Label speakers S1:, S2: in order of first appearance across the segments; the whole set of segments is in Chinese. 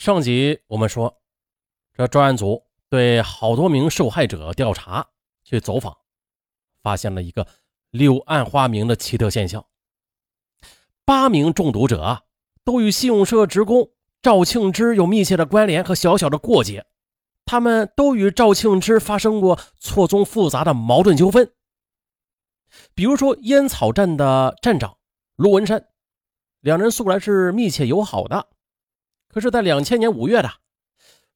S1: 上集我们说，这专案组对好多名受害者调查，去走访，发现了一个柳暗花明的奇特现象：八名中毒者都与信用社职工赵庆之有密切的关联和小小的过节，他们都与赵庆之发生过错综复杂的矛盾纠纷。比如说，烟草站的站长卢文山，两人素来是密切友好的。可是，在两千年五月的，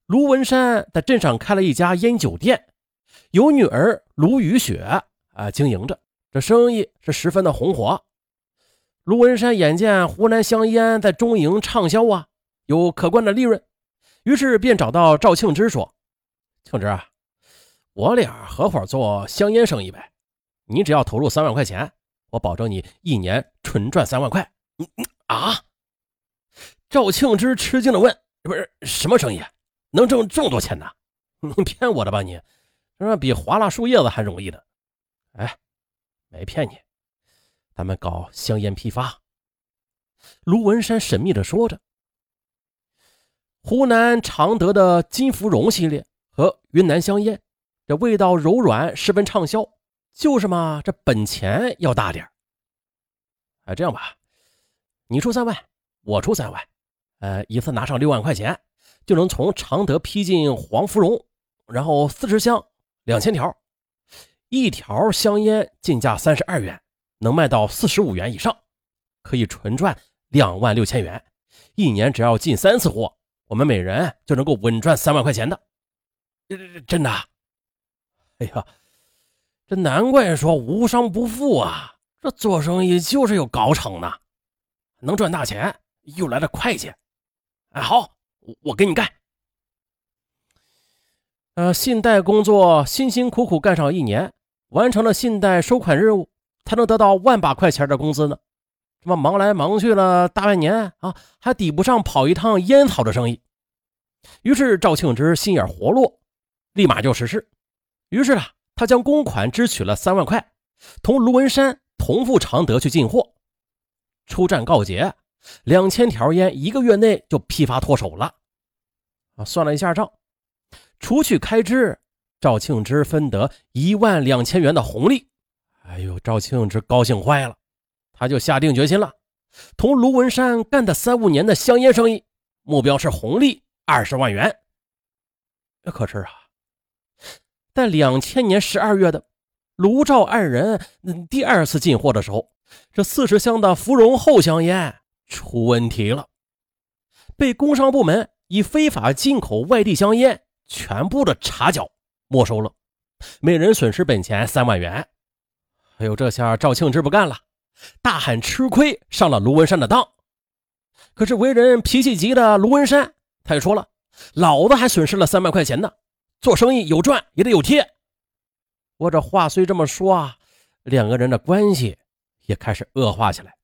S1: 卢文山在镇上开了一家烟酒店，由女儿卢雨雪啊经营着，这生意是十分的红火。卢文山眼见湖南香烟在中营畅销啊，有可观的利润，于是便找到赵庆之说：“庆之，我俩合伙做香烟生意呗，你只要投入三万块钱，我保证你一年纯赚三万块。”嗯嗯啊。赵庆之吃惊的问：“不是什么生意，能挣这么多钱呢？你骗我的吧？你，这比划拉树叶子还容易呢。”哎，没骗你，咱们搞香烟批发。”卢文山神秘的说着。湖南常德的金芙蓉系列和云南香烟，这味道柔软，十分畅销。就是嘛，这本钱要大点哎，这样吧，你出三万，我出三万。呃，一次拿上六万块钱，就能从常德批进黄芙蓉，然后四十箱，两千条，一条香烟进价三十二元，能卖到四十五元以上，可以纯赚两万六千元。一年只要进三次货，我们每人就能够稳赚三万块钱的。真的？哎呀，这难怪说无商不富啊！这做生意就是有搞成的，能赚大钱，又来的快捷。哎，好，我跟你干。呃，信贷工作辛辛苦苦干上一年，完成了信贷收款任务，才能得到万把块钱的工资呢。这么忙来忙去了大半年啊，还抵不上跑一趟烟草的生意。于是赵庆之心眼活络，立马就实施。于是啊，他将公款支取了三万块，同卢文山同赴常德去进货。出战告捷。两千条烟一个月内就批发脱手了，啊，算了一下账，除去开支，赵庆之分得一万两千元的红利。哎呦，赵庆之高兴坏了，他就下定决心了，同卢文山干的三五年的香烟生意，目标是红利二十万元。可是啊，在两千年十二月的卢赵二人第二次进货的时候，这四十箱的芙蓉后香烟。出问题了，被工商部门以非法进口外地香烟全部的查缴没收了，每人损失本钱三万元。哎呦，这下赵庆之不干了，大喊吃亏，上了卢文山的当。可是为人脾气急的卢文山，他也说了，老子还损失了三万块钱呢，做生意有赚也得有贴。我这话虽这么说啊，两个人的关系也开始恶化起来。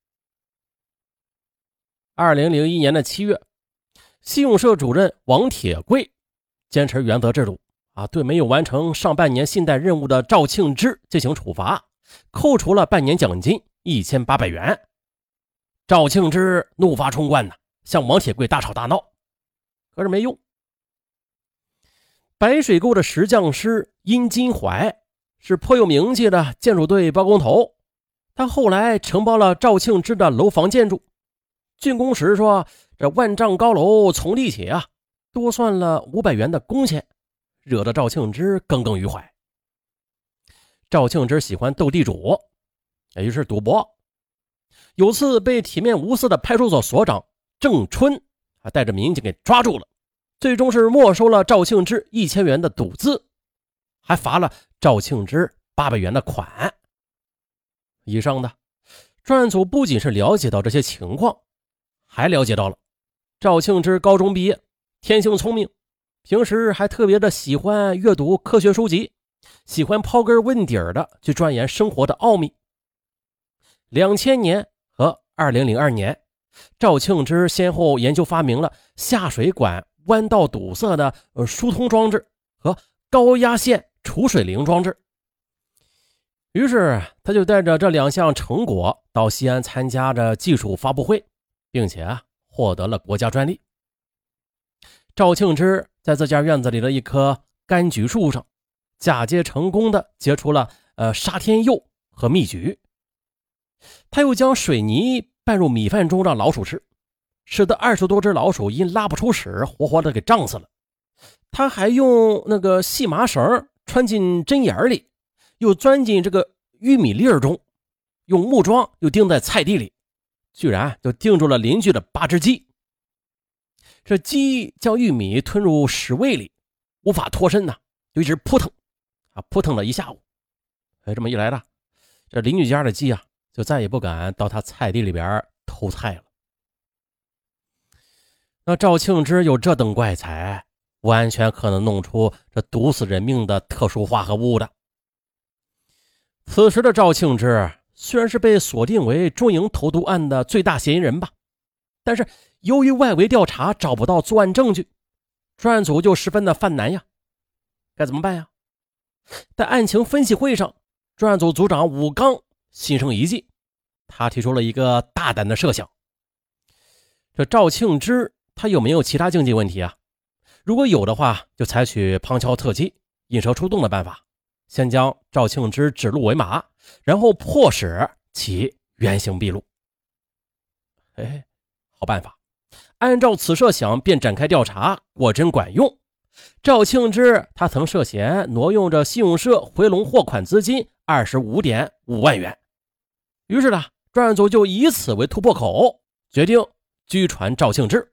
S1: 二零零一年的七月，信用社主任王铁贵坚持原则制度啊，对没有完成上半年信贷任务的赵庆之进行处罚，扣除了半年奖金一千八百元。赵庆之怒发冲冠呢，向王铁贵大吵大闹，可是没用。白水沟的石匠师殷金怀是颇有名气的建筑队包工头，他后来承包了赵庆之的楼房建筑。竣工时说：“这万丈高楼从地起啊，多算了五百元的工钱，惹得赵庆之耿耿于怀。赵庆之喜欢斗地主，也就是赌博。有次被体面无私的派出所所长郑春啊带着民警给抓住了，最终是没收了赵庆之一千元的赌资，还罚了赵庆之八百元的款。以上的专案组不仅是了解到这些情况。”还了解到了，赵庆之高中毕业，天性聪明，平时还特别的喜欢阅读科学书籍，喜欢刨根问底儿的去钻研生活的奥秘。两千年和二零零二年，赵庆之先后研究发明了下水管弯道堵塞的呃疏通装置和高压线储水灵装置。于是，他就带着这两项成果到西安参加着技术发布会。并且啊，获得了国家专利。赵庆之在自家院子里的一棵柑橘树上，嫁接成功的结出了呃沙天柚和蜜橘。他又将水泥拌入米饭中让老鼠吃，使得二十多只老鼠因拉不出屎，活活的给胀死了。他还用那个细麻绳穿进针眼里，又钻进这个玉米粒儿中，用木桩又钉在菜地里，居然就定住了邻居的八只鸡。这鸡将玉米吞入屎胃里，无法脱身呐，就一直扑腾，啊扑腾了一下午。哎，这么一来呢，这邻居家的鸡啊，就再也不敢到他菜地里边偷菜了。那赵庆之有这等怪才。完全可能弄出这毒死人命的特殊化合物的。此时的赵庆之虽然是被锁定为中营投毒案的最大嫌疑人吧，但是由于外围调查找不到作案证据，专案组就十分的犯难呀。该怎么办呀？在案情分析会上，专案组组长武刚心生一计，他提出了一个大胆的设想：这赵庆之他有没有其他经济问题啊？如果有的话，就采取旁敲侧击、引蛇出洞的办法，先将赵庆之指鹿为马，然后迫使其原形毕露。哎，好办法！按照此设想，便展开调查，果真管用。赵庆之他曾涉嫌挪用着信用社回笼货款资金二十五点五万元，于是呢，专案组就以此为突破口，决定拘传赵庆之。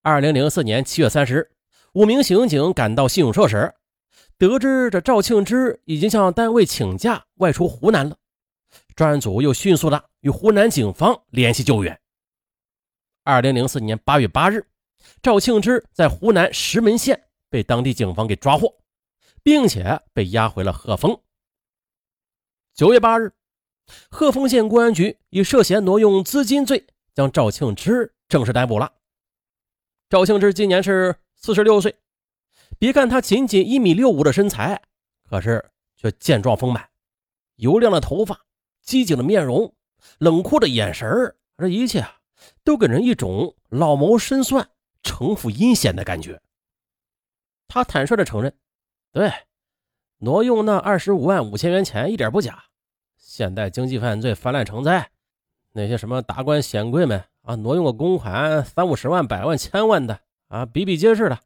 S1: 二零零四年七月三十日，五名刑警赶到信用社时，得知这赵庆之已经向单位请假外出湖南了。专案组又迅速的与湖南警方联系救援。二零零四年八月八日，赵庆之在湖南石门县被当地警方给抓获，并且被押回了鹤峰。九月八日，鹤峰县公安局以涉嫌挪用资金罪将赵庆之正式逮捕了。赵庆之今年是四十六岁，别看他仅仅一米六五的身材，可是却健壮丰满，油亮的头发，机警的面容，冷酷的眼神这一切都给人一种老谋深算、城府阴险的感觉。他坦率的承认，对，挪用那二十五万五千元钱一点不假。现代经济犯罪泛滥成灾，那些什么达官显贵们。啊，挪用个公款三五十万、百万、千万的啊，比比皆是的。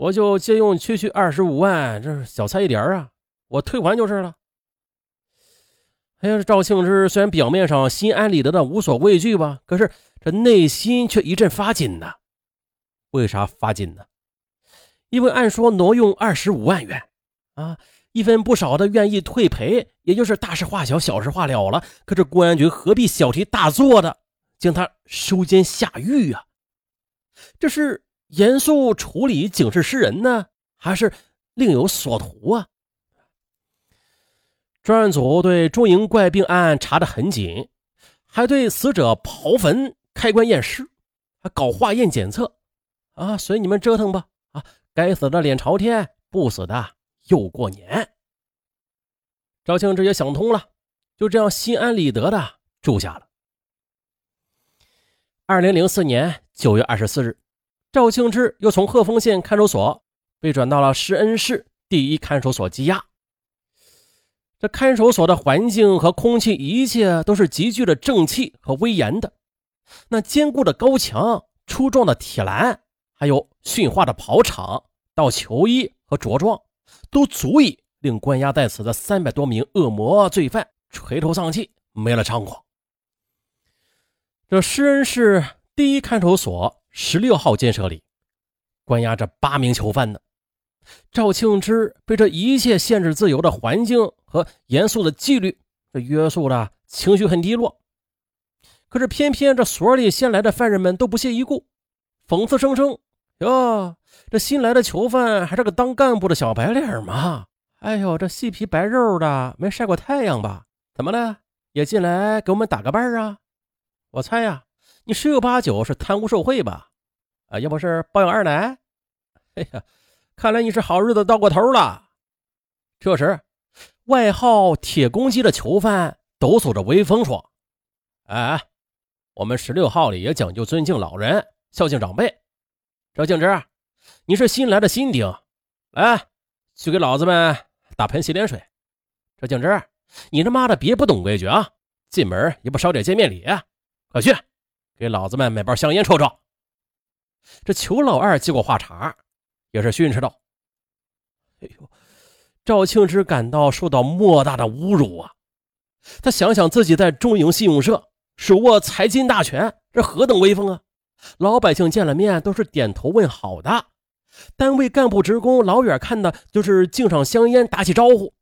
S1: 我就借用区区二十五万，这是小菜一碟啊，我退还就是了。哎呀，赵庆之虽然表面上心安理得的无所畏惧吧，可是这内心却一阵发紧呐。为啥发紧呢？因为按说挪用二十五万元啊，一分不少的愿意退赔，也就是大事化小，小事化了了。可这公安局何必小题大做的？将他收监下狱啊！这是严肃处理警示示人呢，还是另有所图啊？专案组对中营怪病案查得很紧，还对死者刨坟、开棺验尸，还搞化验检测啊！随你们折腾吧！啊，该死的脸朝天，不死的又过年。赵庆之也想通了，就这样心安理得的住下了。二零零四年九月二十四日，赵庆之又从鹤峰县看守所被转到了施恩市第一看守所羁押。这看守所的环境和空气，一切都是极具的正气和威严的。那坚固的高墙、粗壮的铁栏，还有驯化的跑场、到球衣和着装，都足以令关押在此的三百多名恶魔罪犯垂头丧气、没了猖狂。这施恩市第一看守所十六号监舍里，关押着八名囚犯呢。赵庆之被这一切限制自由的环境和严肃的纪律这约束的情绪很低落。可是偏偏这所里新来的犯人们都不屑一顾，讽刺声声：“哟，这新来的囚犯还是个当干部的小白脸吗？哎呦，这细皮白肉的，没晒过太阳吧？怎么了？也进来给我们打个伴啊？”我猜呀，你十有八九是贪污受贿吧？啊，要不是包养二奶？哎呀，看来你是好日子到过头了。这时，外号“铁公鸡”的囚犯抖擞着威风说：“哎，我们十六号里也讲究尊敬老人、孝敬长辈。赵敬之，你是新来的新丁，来，去给老子们打盆洗脸水。赵敬之，你他妈的别不懂规矩啊！进门也不捎点见面礼，快去给老子们买包香烟抽抽。这裘老二接过话茬，也是训斥道：“哎呦！”赵庆之感到受到莫大的侮辱啊！他想想自己在中营信用社手握财经大权，这何等威风啊！老百姓见了面都是点头问好的，单位干部职工老远看的就是敬上香烟，打起招呼。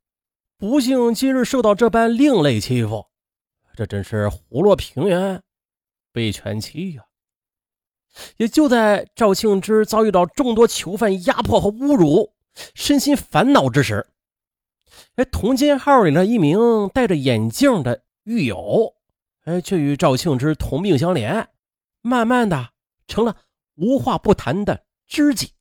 S1: 不幸今日受到这般另类欺负，这真是虎落平原被全欺呀！也就在赵庆之遭遇到众多囚犯压迫和侮辱。身心烦恼之时，哎，同监号里的一名戴着眼镜的狱友，哎，却与赵庆之同病相怜，慢慢的成了无话不谈的知己。